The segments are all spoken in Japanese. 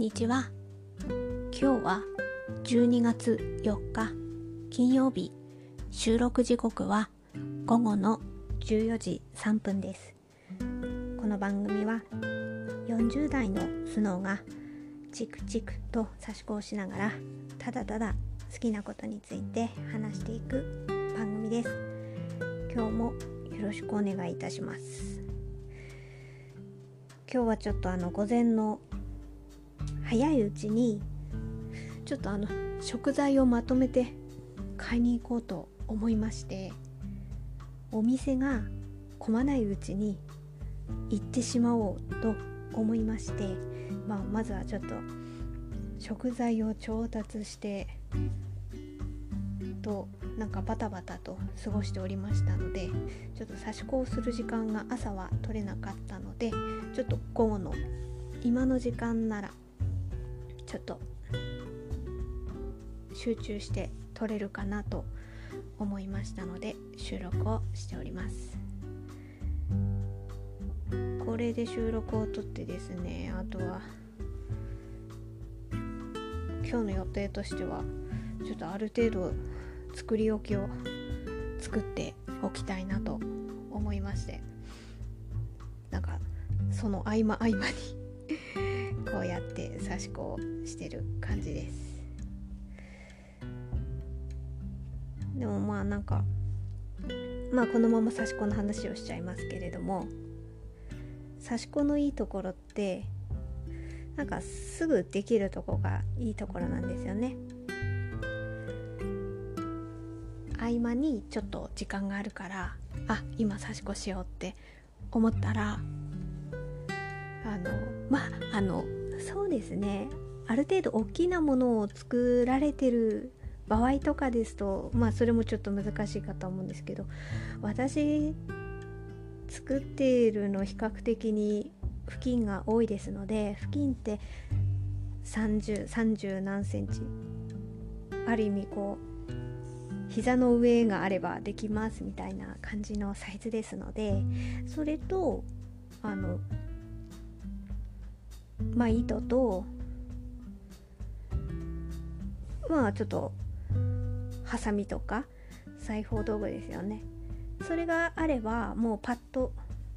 にちは。今日は12月4日金曜日。収録時刻は午後の14時3分です。この番組は40代のスノーがチクチクと差し子をしながらただただ好きなことについて話していく番組です。今日もよろしくお願いいたします。今日はちょっとあの午前の早いうちにちょっとあの食材をまとめて買いに行こうと思いましてお店が混まないうちに行ってしまおうと思いまして、まあ、まずはちょっと食材を調達してとなんかバタバタと過ごしておりましたのでちょっと差し子をする時間が朝は取れなかったのでちょっと午後の今の時間ならちょっと集中して撮れるかなと思いましたので収録をしております。これで収録を撮ってですねあとは今日の予定としてはちょっとある程度作り置きを作っておきたいなと思いまして。なんかその合間合間にこうやって刺し子をしてる感じです。でもまあなんかまあこのまま刺し子の話をしちゃいますけれども刺し子のいいところってなんかすぐできるとこがいいところなんですよね。合間にちょっと時間があるからあ今刺し子しようって思ったらあのまああのそうですね。ある程度大きなものを作られてる場合とかですとまあそれもちょっと難しいかと思うんですけど私作っているの比較的に付近が多いですので付近って3030 30何センチある意味こう膝の上があればできますみたいな感じのサイズですのでそれとあのまあ糸とまあちょっとハサミとか裁縫道具ですよね。それがあればもうパッと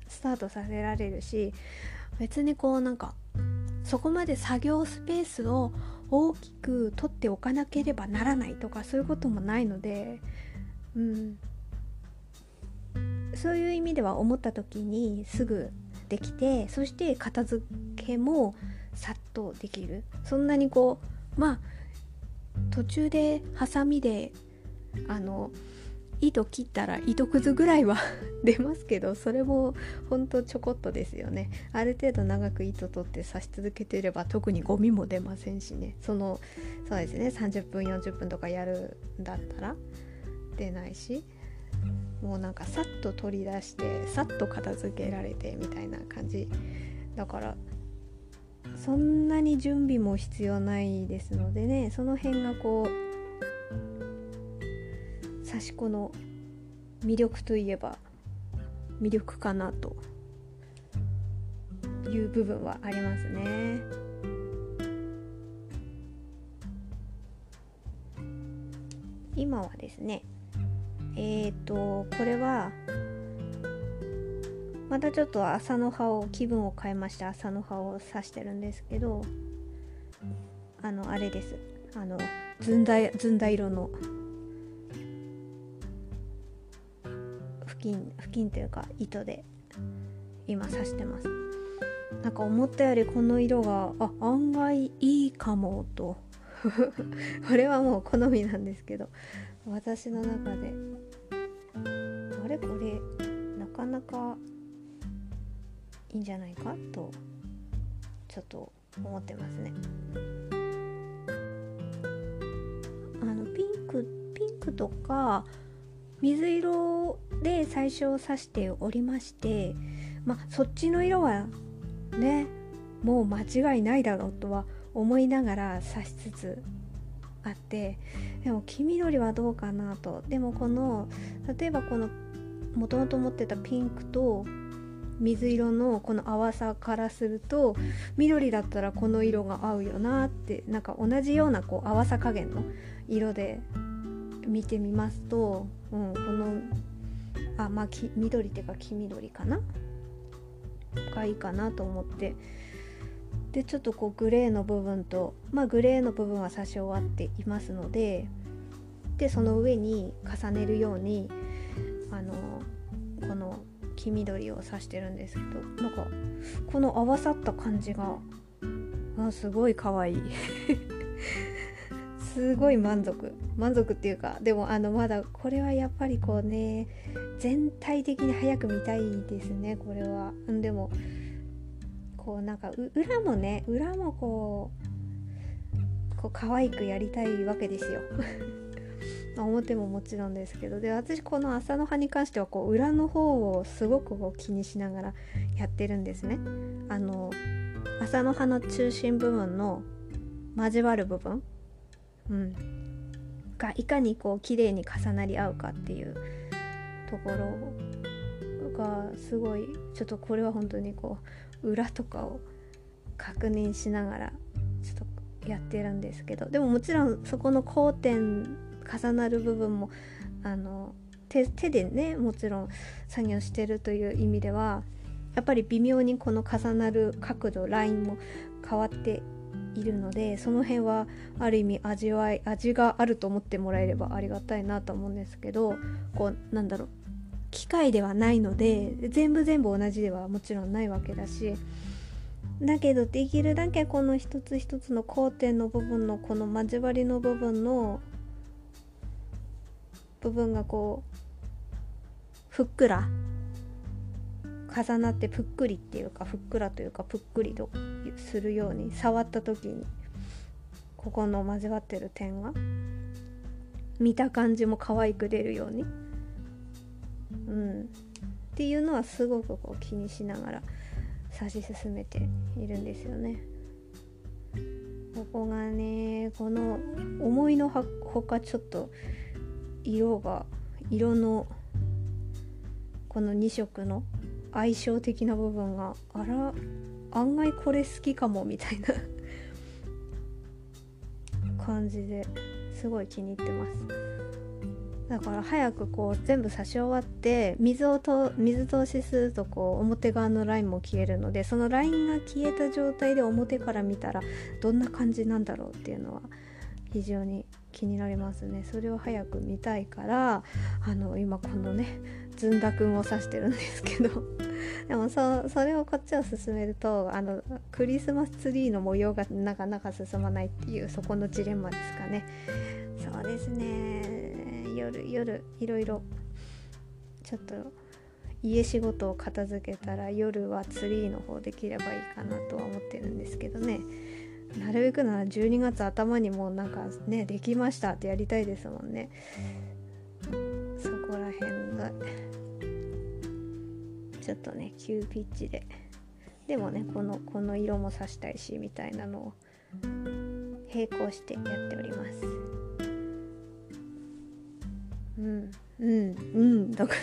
スタートさせられるし別にこうなんかそこまで作業スペースを大きく取っておかなければならないとかそういうこともないのでうん。そういう意味では思った時にすぐできてそして片付けもさっとできる。そんなにこうまあ途中でハサミであの糸切ったら糸くずぐらいは 出ますけどそれもほんとちょこっとですよね。ある程度長く糸取って刺し続けてれば特にゴミも出ませんしね。そのそうですね。30分40分とかやるんだったら出ないしもうなんかさっと取り出してさっと片付けられてみたいな感じ。だからそんなに準備も必要ないですのでねその辺がこう刺し子の魅力といえば魅力かなという部分はありますね。今はですねえっ、ー、とこれはまたちょっと朝の葉を気分を変えまして朝の葉を刺してるんですけどあのあれです。あのずんだずんだ色の布巾布巾というか糸で今刺してます。なんか思ったよりこの色があ案外いいかもと。これはもう好みなんですけど私の中でいいんじゃないか？とちょっと思ってますね。あのピンクピンクとか水色で最初刺しておりましてまあそっちの色はねもう間違いないだろうとは思いながら刺しつつあってでも黄緑はどうかなと。でもこの例えばこのもともと持ってたピンクと水色のこの淡さからすると緑だったらこの色が合うよなってなんか同じようなこう淡さ加減の色で見てみますと、うん、このあまあ緑っていうか黄緑かな？がいいかなと思って。でちょっとこうグレーの部分とまあグレーの部分は差し終わっていますのででその上に重ねるようにあのこの黄緑を刺してるんですけどなんかこの合わさった感じがあすごい可愛い。すごい満足。満足っていうかでもあのまだこれはやっぱりこうね全体的に早く見たいですねこれは。でもこうなんか裏もね裏もこうこう可愛くやりたいわけですよ。表ももちろんですけどで私この朝の葉に関してはこう裏の方をすごくこう気にしながらやってるんですね。あの朝の葉の中心部分の交わる部分うん、がいかにこう綺麗に重なり合うかっていうところがすごいちょっとこれは本当にこう裏とかを確認しながらちょっとやってるんですけどでももちろんそこの交点重なる部分もあの手手でねもちろん作業してるという意味ではやっぱり微妙にこの重なる角度ラインも変わっているのでその辺はある意味味わい味があると思ってもらえればありがたいなと思うんですけどこうなんだろう機械ではないので全部全部同じではもちろんないわけだしだけどできるだけこの一つ一つの交点の部分のこの交わりの部分の部分がこうふっくら重なってぷっくりっていうかふっくらというかぷっくりとするように触った時にここの交わってる点が見た感じも可愛く出るように、うん、っていうのはすごくこう気にしながら指し進めているんですよね。ここがねこの思いのほかちょっと色が色のこの2色の相性的な部分があら案外これ好きかもみたいな感じですごい気に入ってます。だから早くこう全部差し終わって水をと水通しするとこう表側のラインも消えるのでそのラインが消えた状態で表から見たらどんな感じなんだろうっていうのは非常に気になりますね。それを早く見たいからあの今このねずんだくんを指してるんですけど。でもそそれをこっちを進めるとあのクリスマスツリーの模様がなかなか進まないっていうそこのジレンマですかね。そうですね。夜夜いろいろちょっと家仕事を片付けたら夜はツリーの方できればいいかなとは思ってるんですけどね。なるべくなら12月頭にもうなんかねできましたってやりたいですもんね。そこら辺が。ちょっとね急ピッチで。でもねこのこの色もさしたいしみたいなのを並行してやっております。うん。うん。うん。とか。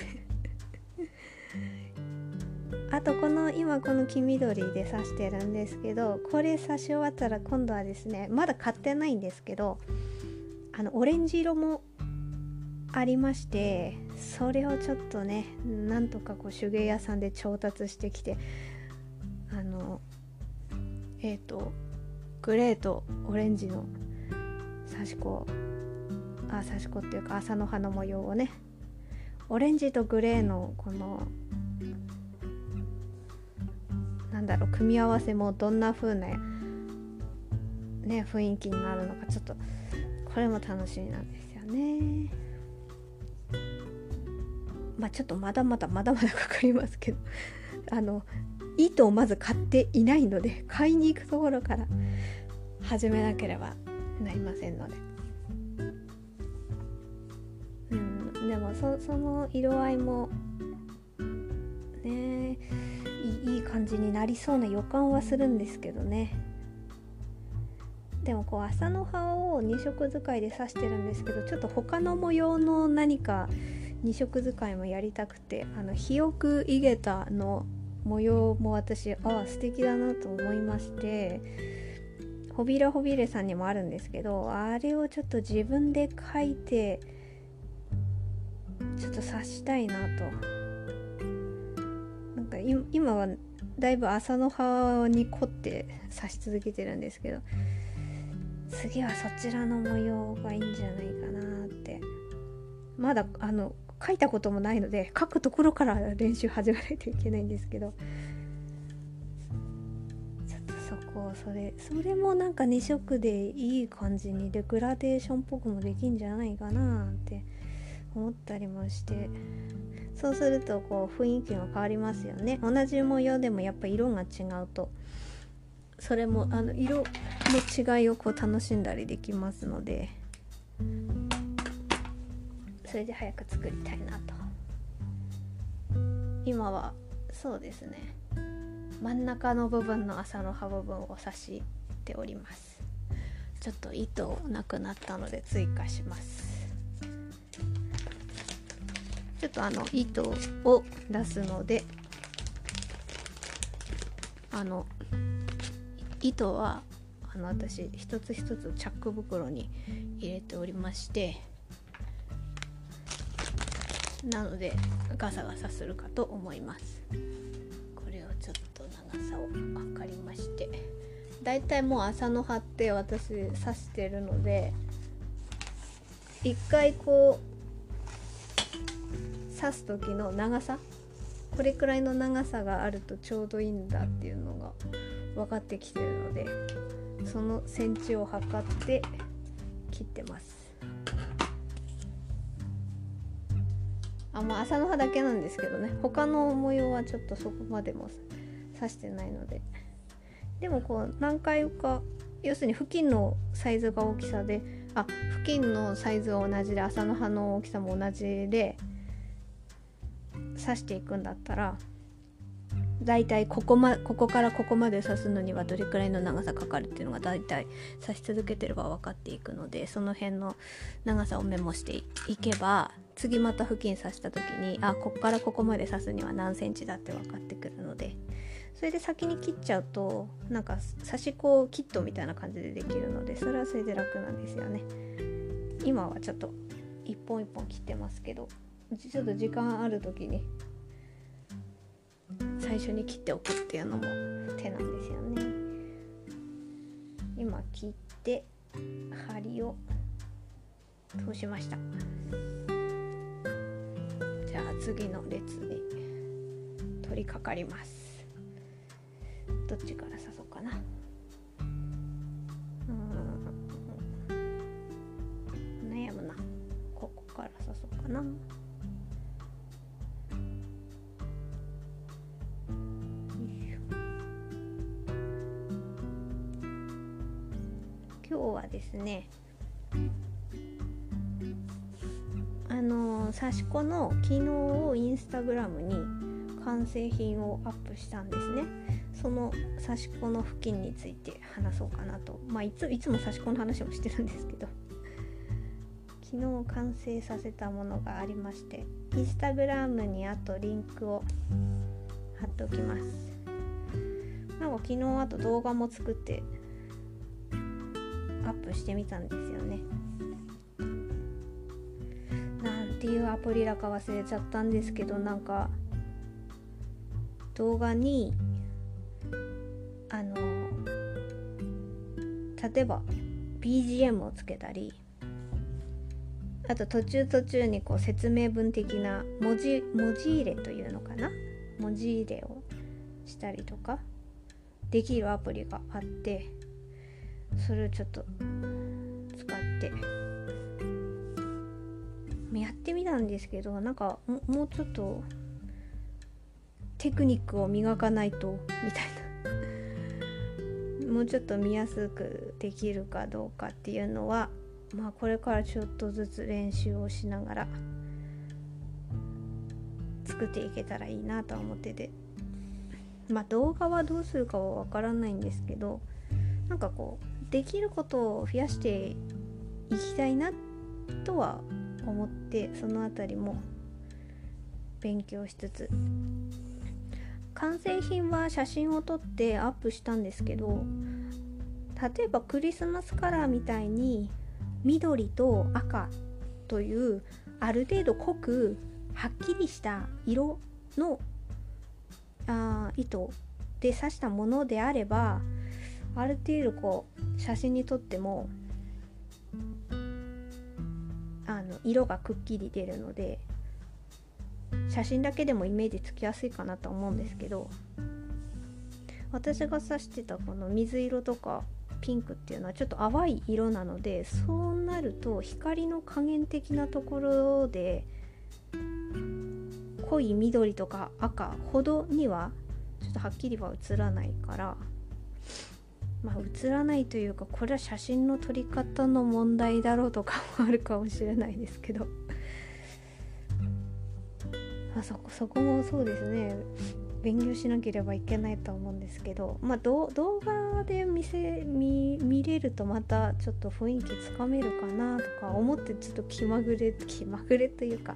あとこの今この黄緑で刺してるんですけどこれ刺し終わったら今度はですねまだ買ってないんですけどあのオレンジ色もありましてそれをちょっとねなんとかこう手芸屋さんで調達してきてあのえっ、ー、とグレーとオレンジの刺し子あ刺し子っていうか朝の葉の模様をねオレンジとグレーのこのなんだろう組み合わせもどんな風なね雰囲気になるのかちょっとこれも楽しみなんですよね。まあちょっとまだまだまだまだかかりますけど あの糸をまず買っていないので買いに行くところから始めなければなりませんので。うん、でもそその色合いもねえいい感じになりそうな予感はするんですけどね。でもこう朝の葉を2色使いで刺してるんですけどちょっと他の模様の何か2色使いもやりたくてあの肥沃井桁の模様も私ああ素敵だなと思いましてホビラホビレさんにもあるんですけどあれをちょっと自分で描いてちょっと刺したいなと今はだいぶ朝の葉に凝って刺し続けてるんですけど次はそちらの模様がいいんじゃないかなって。まだあの書いたこともないので書くところから練習始めないといけないんですけどちょっとそこそれそれもなんか2色でいい感じにでグラデーションっぽくもできんじゃないかなって思ったりもして。そうするとこう雰囲気が変わりますよね。同じ模様でもやっぱ色が違うと。それもあの色の違いをこう楽しんだりできますので。それで早く作りたいなと。今はそうですね。真ん中の部分の朝の葉部分を刺しております。ちょっと糸なくなったので追加しますちょっとあの糸を出すのであの糸はあの私一つ一つチャック袋に入れておりましてなのでガサガサするかと思います。これをちょっと長さを測りまして。だいたいもう朝の葉って私刺してるので一回こう刺す時の長さ？これくらいの長さがあるとちょうどいいんだっていうのが分かってきてるのでそのセンチを測って切ってます。あまあ朝の葉だけなんですけどね。他の模様はちょっとそこまでも刺してないので。でもこう何回か要するに付近のサイズが大きさであ付近のサイズは同じで朝の葉の大きさも同じで刺していくんだったら大体ここ,、ま、ここからここまで刺すのにはどれくらいの長さかかるっていうのが大体刺し続けてれば分かっていくのでその辺の長さをメモしていけば次また付近刺した時にあここからここまで刺すには何センチだって分かってくるのでそれで先に切っちゃうとなんか刺し子をキットみたいな感じでできるのでそれはそれで楽なんですよね。今はちょっと一本一本切ってますけど。ちょっと時間ある時に最初に切っておくっていうのも手なんですよね。今切って針を通しました。じゃあ次の列に取り掛かります。どっちから刺そうかな。うん。悩むな。ここから刺そうかな。今日はですねあの刺し子の昨日をインスタグラムに完成品をアップしたんですね。その刺し子の付近について話そうかなと。まあいついつも刺し子の話もしてるんですけど。昨日完成させたものがありましてインスタグラムにあとリンクを貼っておきます。なんか昨日あと動画も作ってアップしてみたんですよね。なんていうアプリだか忘れちゃったんですけどなんか動画にあの例えば BGM をつけたりあと途中途中にこう説明文的な文字文字入れというのかな？文字入れをしたりとかできるアプリがあってそれをちょっと使って。やってみたんですけどなんかもうちょっとテクニックを磨かないとみたいな。もうちょっと見やすくできるかどうかっていうのはまあこれからちょっとずつ練習をしながら作っていけたらいいなとは思ってて。まあ動画はどうするかはわからないんですけどなんかこうできることを増やしていきたいなとは思ってその辺りも勉強しつつ。完成品は写真を撮ってアップしたんですけど例えばクリスマスカラーみたいに緑と赤というある程度濃くはっきりした色のあ糸で刺したものであればある程度こう写真に撮ってもあの色がくっきり出るので写真だけでもイメージつきやすいかなと思うんですけど私が指してたこの水色とかピンクっていうのはちょっと淡い色なのでそうなると光の加減的なところで濃い緑とか赤ほどにはちょっとはっきりは映らないからまあ映らないというかこれは写真の撮り方の問題だろうとかもあるかもしれないですけど。あそこそこもそうですね。勉強しなければいけないと思うんですけど。まあ動画で見せ見見れるとまたちょっと雰囲気つかめるかなとか思ってちょっと気まぐれ気まぐれというか、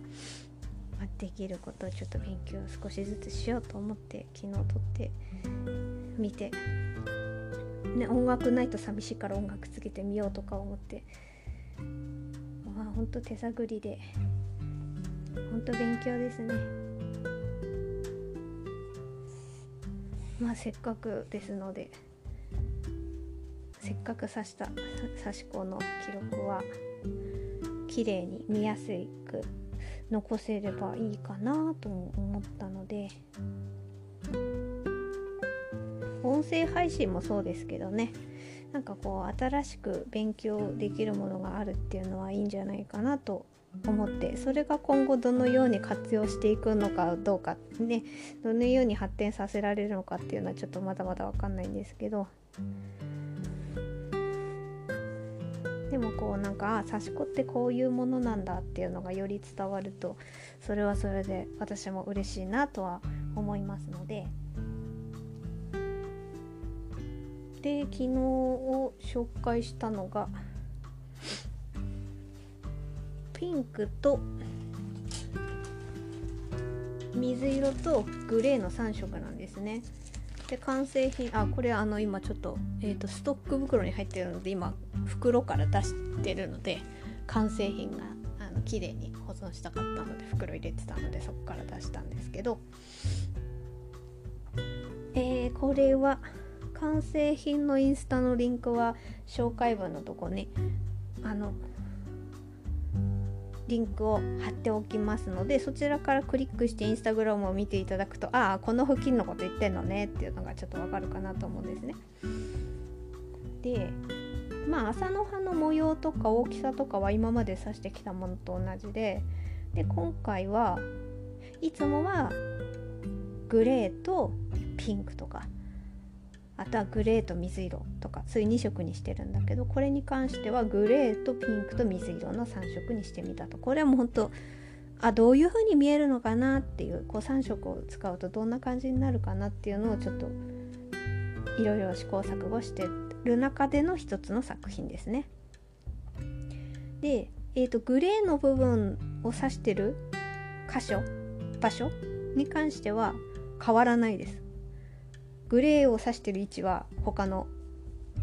まあ、できることをちょっと勉強少しずつしようと思って昨日撮ってみて、ね、音楽ないと寂しいから音楽つけてみようとか思って。まあほんと手探りで。ほんと勉強ですね。まあせっかくですので。せっかく刺した刺し子の記録は綺麗に見やすく残せればいいかなと思ったので。音声配信もそうですけどね。なんかこう新しく勉強できるものがあるっていうのはいいんじゃないかなと思ってそれが今後どのように活用していくのかどうかね。どのように発展させられるのかっていうのはちょっとまだまだ分かんないんですけど。でもこうなんかあ刺し子ってこういうものなんだっていうのがより伝わるとそれはそれで私も嬉しいなとは思いますので。で昨日を紹介したのがピンクと水色とグレーの3色なんですね。で完成品あこれあの今ちょっと,、えーと、ストック袋に入ってるので今袋から出してるので完成品があの綺麗に保存したかったので袋入れてたのでそこから出したんですけど、えー、これは完成品のインスタのリンクは紹介文のとこにあのリンクを貼っておきますのでそちらからクリックしてインスタグラムを見ていただくとああこの付近のこと言ってんのねっていうのがちょっとわかるかなと思うんですね。でまあ朝の葉の模様とか大きさとかは今まで刺してきたものと同じでで今回はいつもはグレーとピンクとかあとはグレーと水色とかそういう2色にしてるんだけどこれに関してはグレーとピンクと水色の3色にしてみたとこれはもうほんとあどういう風に見えるのかなっていうこう3色を使うとどんな感じになるかなっていうのをちょっといろいろ試行錯誤してる中での一つの作品ですね。で、えーと、グレーの部分を指してる箇所場所に関しては変わらないです。グレーを指してる位置は他の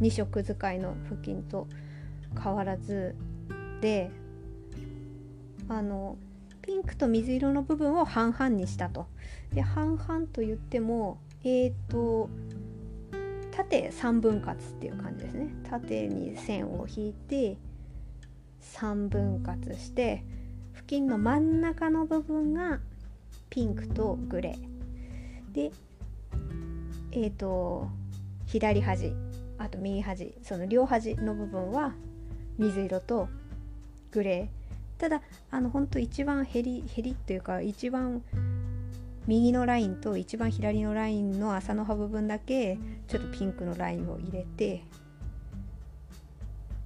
2色使いの付近と変わらずであのピンクと水色の部分を半々にしたと。で半々と言ってもえっ、ー、と縦3分割っていう感じですね。縦に線を引いて3分割して付近の真ん中の部分がピンクとグレーでえっ、ー、と左端あと右端その両端の部分は水色とグレーただあのほんと一番ヘリヘリっていうか一番右のラインと一番左のラインの麻の葉部分だけちょっとピンクのラインを入れて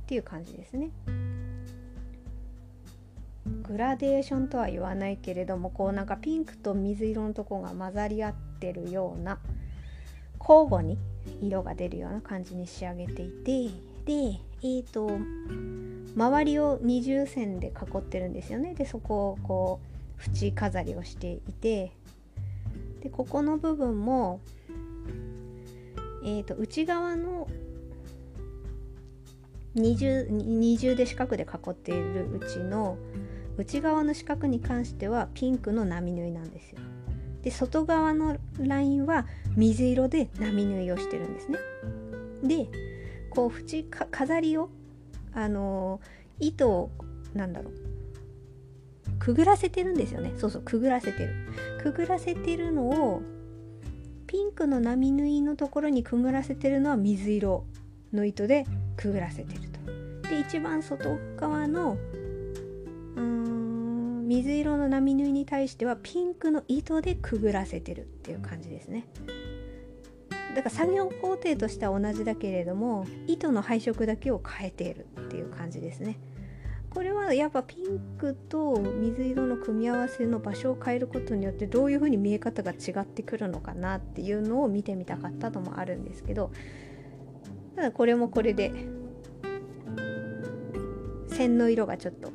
っていう感じですね。グラデーションとは言わないけれどもこうなんかピンクと水色のとこが混ざり合ってるような交互に色が出るような感じに仕上げていてでえーと周りを二重線で囲ってるんですよねでそこをこう縁飾りをしていてでここの部分も、えー、と内側の二重二重で四角で囲っているうちの内側の四角に関してはピンクの波縫いなんですよ。で外側のラインは水色で波縫いをしてるんですね。でこう縁飾りをあのー、糸をなんだろうくぐらせてるんですよね。そうそうくぐらせてる。くぐらせてるのをピンクの波縫いのところにくぐらせてるのは水色の糸でくぐらせてると。で一番外側のうん水色の波縫いに対してはピンクの糸でくぐらせてるっていう感じですね。だから作業工程としては同じだけれども糸の配色だけを変えているっていう感じですね。これはやっぱピンクと水色の組み合わせの場所を変えることによってどういう風に見え方が違ってくるのかなっていうのを見てみたかったのもあるんですけどただこれもこれで線の色がちょっと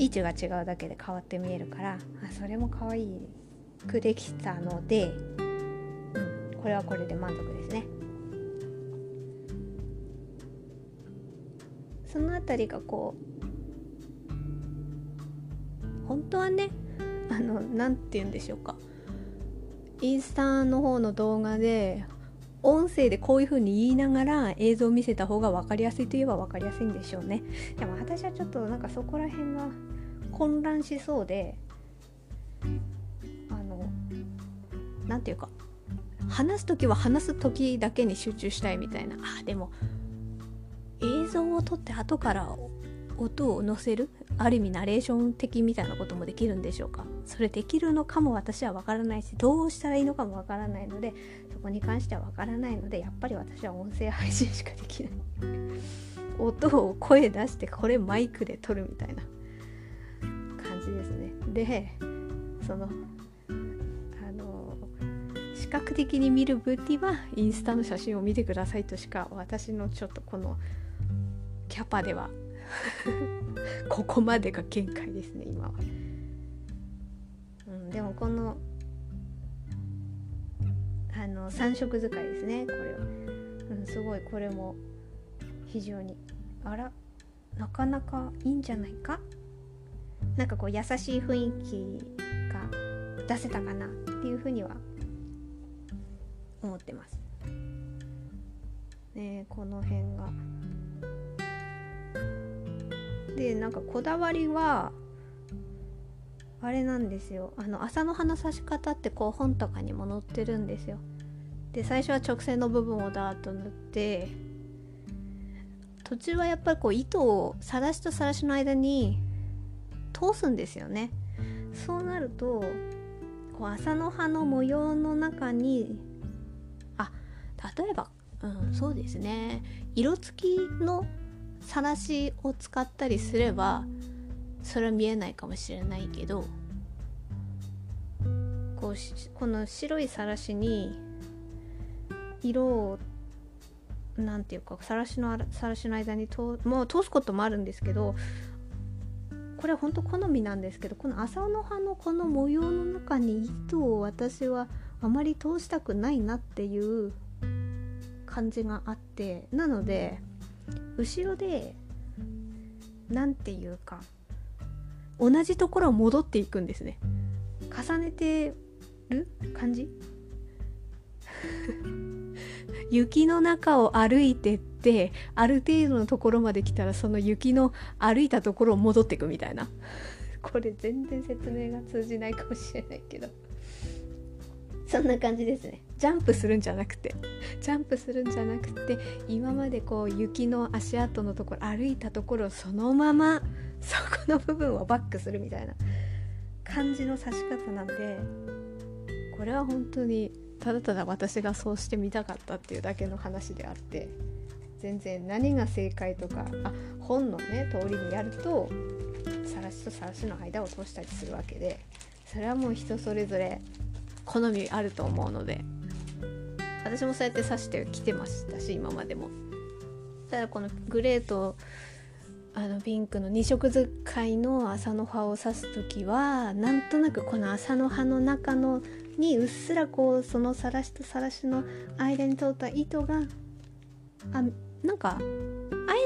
位置が違うだけで変わって見えるからあそれも可愛くできたのでこれはこれで満足ですね。その辺りがこう本当はねあの何て言うんでしょうか。インスタの方の動画で音声でこういう風に言いながら映像を見せた方が分かりやすいといえば分かりやすいんでしょうね。でも私はちょっとなんかそこら辺が混乱しそうであの何て言うか話す時は話す時だけに集中したいみたいな。あでも映像を撮って後から音を載せるある意味ナレーション的みたいなこともできるんでしょうか。それできるのかも私は分からないしどうしたらいいのかも分からないのでそこに関しては分からないのでやっぱり私は音声配信しかできない。音を声出してこれマイクで撮るみたいな。ですねでその較的に見る分にはインスタの写真を見てくださいとしか私のちょっとこのキャパでは ここまでが限界ですね今は、うん、でもこのあの3色使いですねこれは、うん、すごいこれも非常に。あらなかなかいいんじゃないか？なんかこう優しい雰囲気が出せたかなっていうふうには思ってます。ねこの辺が。でなんかこだわりはあれなんですよあの朝の花刺し方ってこう本とかにも載ってるんですよ。で最初は直線の部分をダーッと塗って途中はやっぱりこう糸をさらしとさらしの間に通すんですよね。そうなるとこう朝の葉の模様の中にあ例えば、うん、そうですね色付きのさらしを使ったりすればそれは見えないかもしれないけどこうこの白いさらしに色をなんていうかさらしのさらしの間にともう通すこともあるんですけどこれは本当好みなんですけどこの朝の葉のこの模様の中に糸を私はあまり通したくないなっていう感じがあってなので後ろで何て言うか同じところを戻っていくんですね。重ねてる感じ？雪の中を歩いてってある程度のところまで来たらその雪の歩いたところを戻っていくみたいな。これ全然説明が通じないかもしれないけど。そんな感じですね。ジャンプするんじゃなくて。ジャンプするんじゃなくて今までこう雪の足跡のところ歩いたところをそのままそこの部分をバックするみたいな。感じの刺し方なんでこれは本当にただただ私がそうしてみたかったっていうだけの話であって全然何が正解とかあ本のね通りにやるとさらしとさらしの間を通したりするわけでそれはもう人それぞれ好みあると思うので私もそうやって刺してきてましたし今までも。ただこのグレーとあのピンクの2色使いの麻の葉を刺す時はなんとなくこの麻の葉の中のにうっすらこうそのさらしとさらしの間に通った糸があなんかあ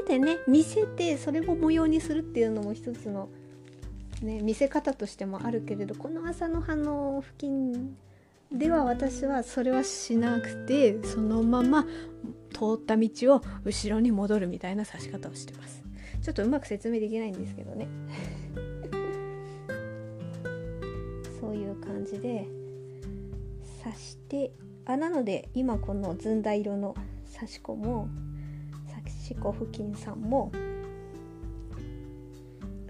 えてね見せてそれを模様にするっていうのも一つの、ね、見せ方としてもあるけれどこの朝の葉の付近では私はそれはしなくてそのまま通った道を後ろに戻るみたいな刺し方をしてます。ちょっとうまく説明できないんですけどね。そういう感じで刺してあなので今このずんだ色の刺し子も刺し子付近さんも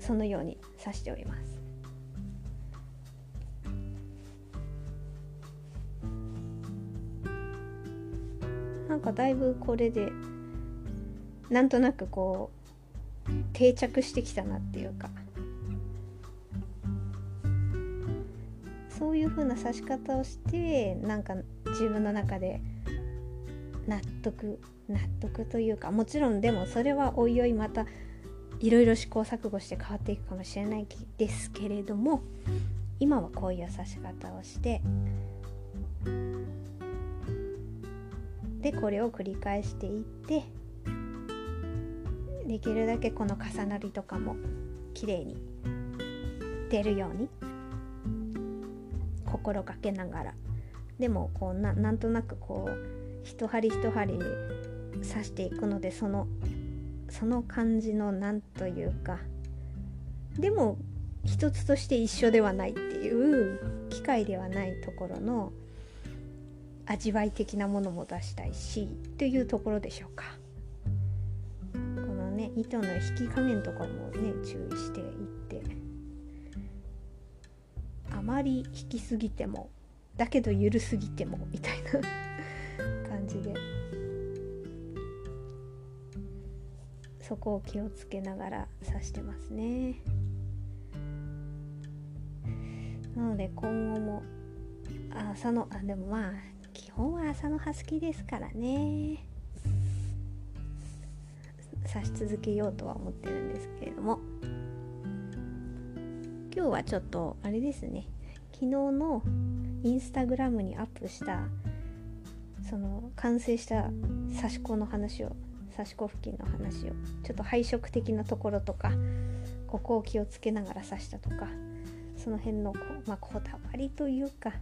そのように刺しております。なんかだいぶこれでなんとなくこう定着してきたなっていうか。そういう風な指し方をしてなんか自分の中で納得納得というかもちろんでもそれはおいおいまたいろいろ試行錯誤して変わっていくかもしれないですけれども今はこういう指し方をしてでこれを繰り返していってできるだけこの重なりとかも綺麗に出るように心がけながら。でもこうななんとなくこう一針一針刺していくのでそのその感じのなんというかでも一つとして一緒ではないっていう機械ではないところの味わい的なものも出したいしというところでしょうか。このね糸の引き加減とかもね注意していってあまり引きすぎてもだけど緩すぎてもみたいな。じで。そこを気をつけながら刺してますね。なので今後も朝のあでもまあ基本は朝の葉好きですからね。刺し続けようとは思ってるんですけれども。今日はちょっとあれですね。昨日のインスタグラムにアップしたその完成した刺し子の話を刺し子付近の話をちょっと配色的なところとかここを気をつけながら刺したとかその辺のこ,、まあ、こだわりというか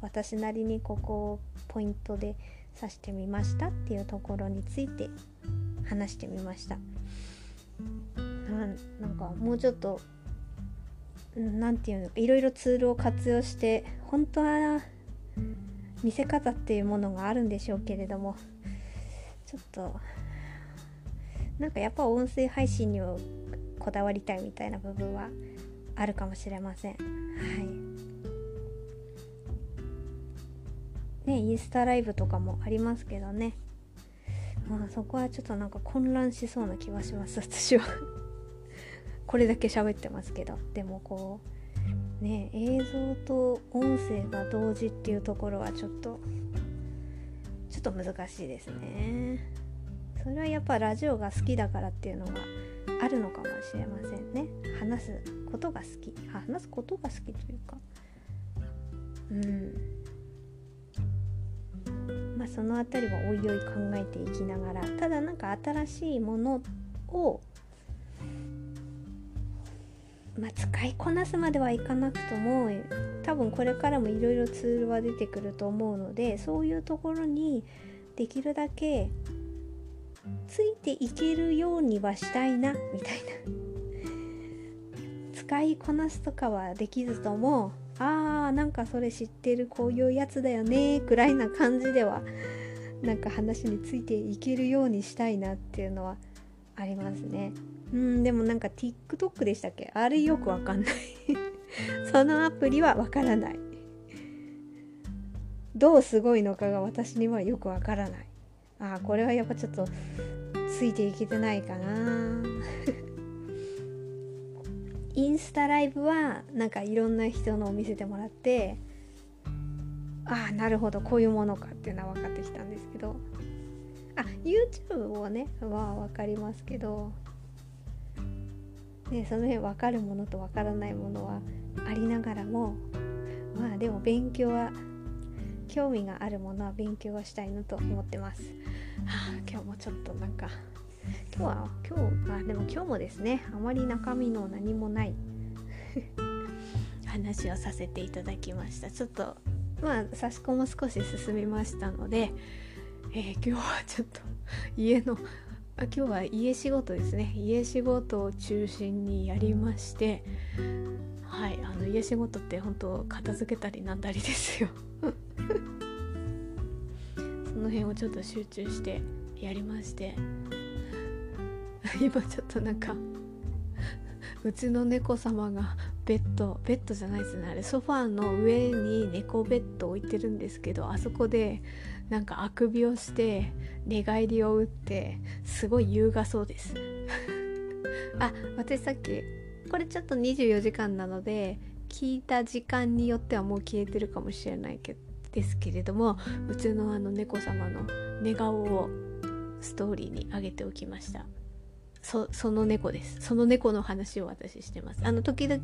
私なりにここをポイントで指してみましたっていうところについて話してみました。なんかもうちょっと何て言うのかいろいろツールを活用して本当は見せ方っていうものがあるんでしょうけれどもちょっとなんかやっぱ音声配信にはこだわりたいみたいな部分はあるかもしれません。はい。ねインスタライブとかもありますけどね。まあそこはちょっとなんか混乱しそうな気はします私は。これだけ喋ってますけど。でもこうね映像と音声が同時っていうところはちょっとちょっと難しいですね。それはやっぱラジオが好きだからっていうのがあるのかもしれませんね。話すことが好き。話すことが好きというか。うん。まあ、その辺りはおいおい考えていきながら。ただなんか新しいものを、まあ、使いこなすまではいかなくとも多分これからもいろいろツールは出てくると思うのでそういうところにできるだけついていけるようにはしたいなみたいな。使いこなすとかはできずともあーなんかそれ知ってるこういうやつだよねくらいな感じではなんか話についていけるようにしたいなっていうのはありますね。うん。でもなんか TikTok でしたっけ？あれよくわかんない。そのアプリはわからない。どうすごいのかが私にはよくわからない。あこれはやっぱちょっとついていけてないかな。インスタライブはなんかいろんな人のを見せてもらってああなるほどこういうものかっていうのは分かってきたんですけどあ YouTube をねは分かりますけどでその辺分かるものと分からないものはありながらもまあでも勉強は興味があるものは勉強はしたいなと思ってます。はあ、今日もちょっとなんか今日は今日あでも今日もですねあまり中身の何もない話をさせていただきましたちょっとまあ差し込も少し進みましたので、えー、今日はちょっと家のあ今日は家仕事ですね。家仕事を中心にやりましてはいあの家仕事って本当片付けたりなんだりですよ。その辺をちょっと集中してやりまして今ちょっとなんかうちの猫様がベッドベッドじゃないですね。あれソファーの上に猫ベッド置いてるんですけどあそこでなんかあくびをして寝返りを打ってすごい優雅そうです。あ私さっきこれちょっと24時間なので聞いた時間によってはもう消えてるかもしれないけですけれどもうちのあの猫様の寝顔をストーリーに上げておきました。そその猫です。その猫の話を私してます。あの時々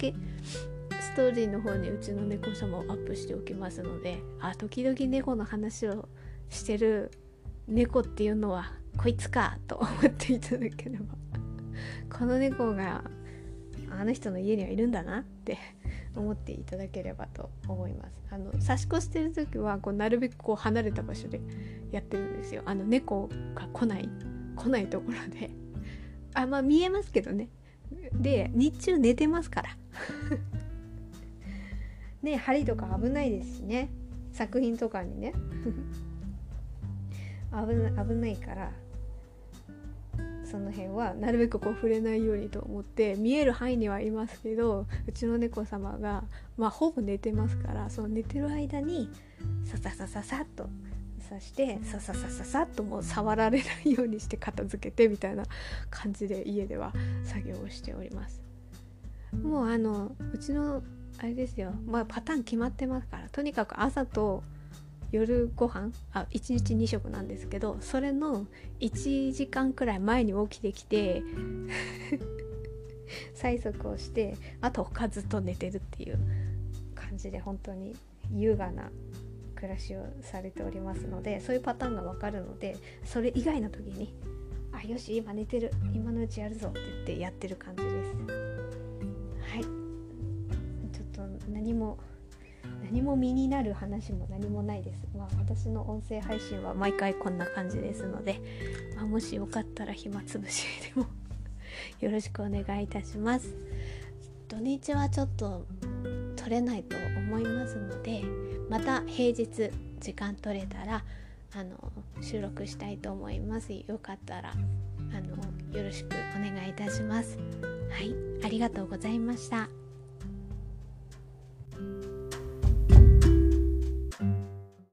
ストーリーの方にうちの猫様をアップしておきますのであ時々猫の話をしてる猫っていうのはこいつかと思っていただければこの猫があの人の家にはいるんだなって思っていただければと思います。あの差し越してる時はこうなるべくこう離れた場所でやってるんですよ。あの猫が来ない来ないところで。あまあ見えますけどね。で日中寝てますから。ね針とか危ないですしね。作品とかにね。危な危ないからその辺はなるべくこう触れないようにと思って見える範囲にはいますけどうちの猫様がまあほぼ寝てますからその寝てる間にさささささっとさしてさささささっともう触られないようにして片付けてみたいな感じで家では作業をしております。もうあのうちのあれですよ。まあパターン決まってますからとにかく朝と夜ご飯？あ1日2食なんですけどそれの1時間くらい前に起きてきて 催促をしてあと他ずっと寝てるっていう感じで本当に優雅な暮らしをされておりますのでそういうパターンが分かるのでそれ以外の時に「あよし今寝てる。今のうちやるぞ」って言ってやってる感じです。はい。ちょっと何も何も身になる話も何もないです。まあ私の音声配信は毎回こんな感じですので、まあ、もしよかったら暇つぶしでもよろしくお願いいたします。土日はちょっと取れないと思いますので、また平日時間取れたらあの収録したいと思います。よかったらあのよろしくお願いいたします。はい、ありがとうございました。